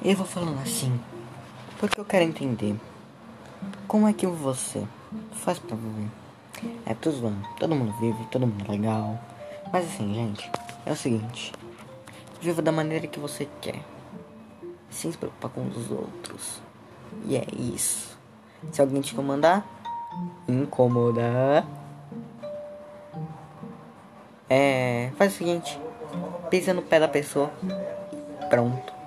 Eu vou falando assim porque eu quero entender como é que você faz pra viver. É tudo zoando, todo mundo vive, todo mundo é legal. Mas assim, gente, é o seguinte: viva da maneira que você quer, sem se preocupar com os outros. E é isso. Se alguém te incomodar, incomoda. É. Faz o seguinte: pisa no pé da pessoa. Pronto.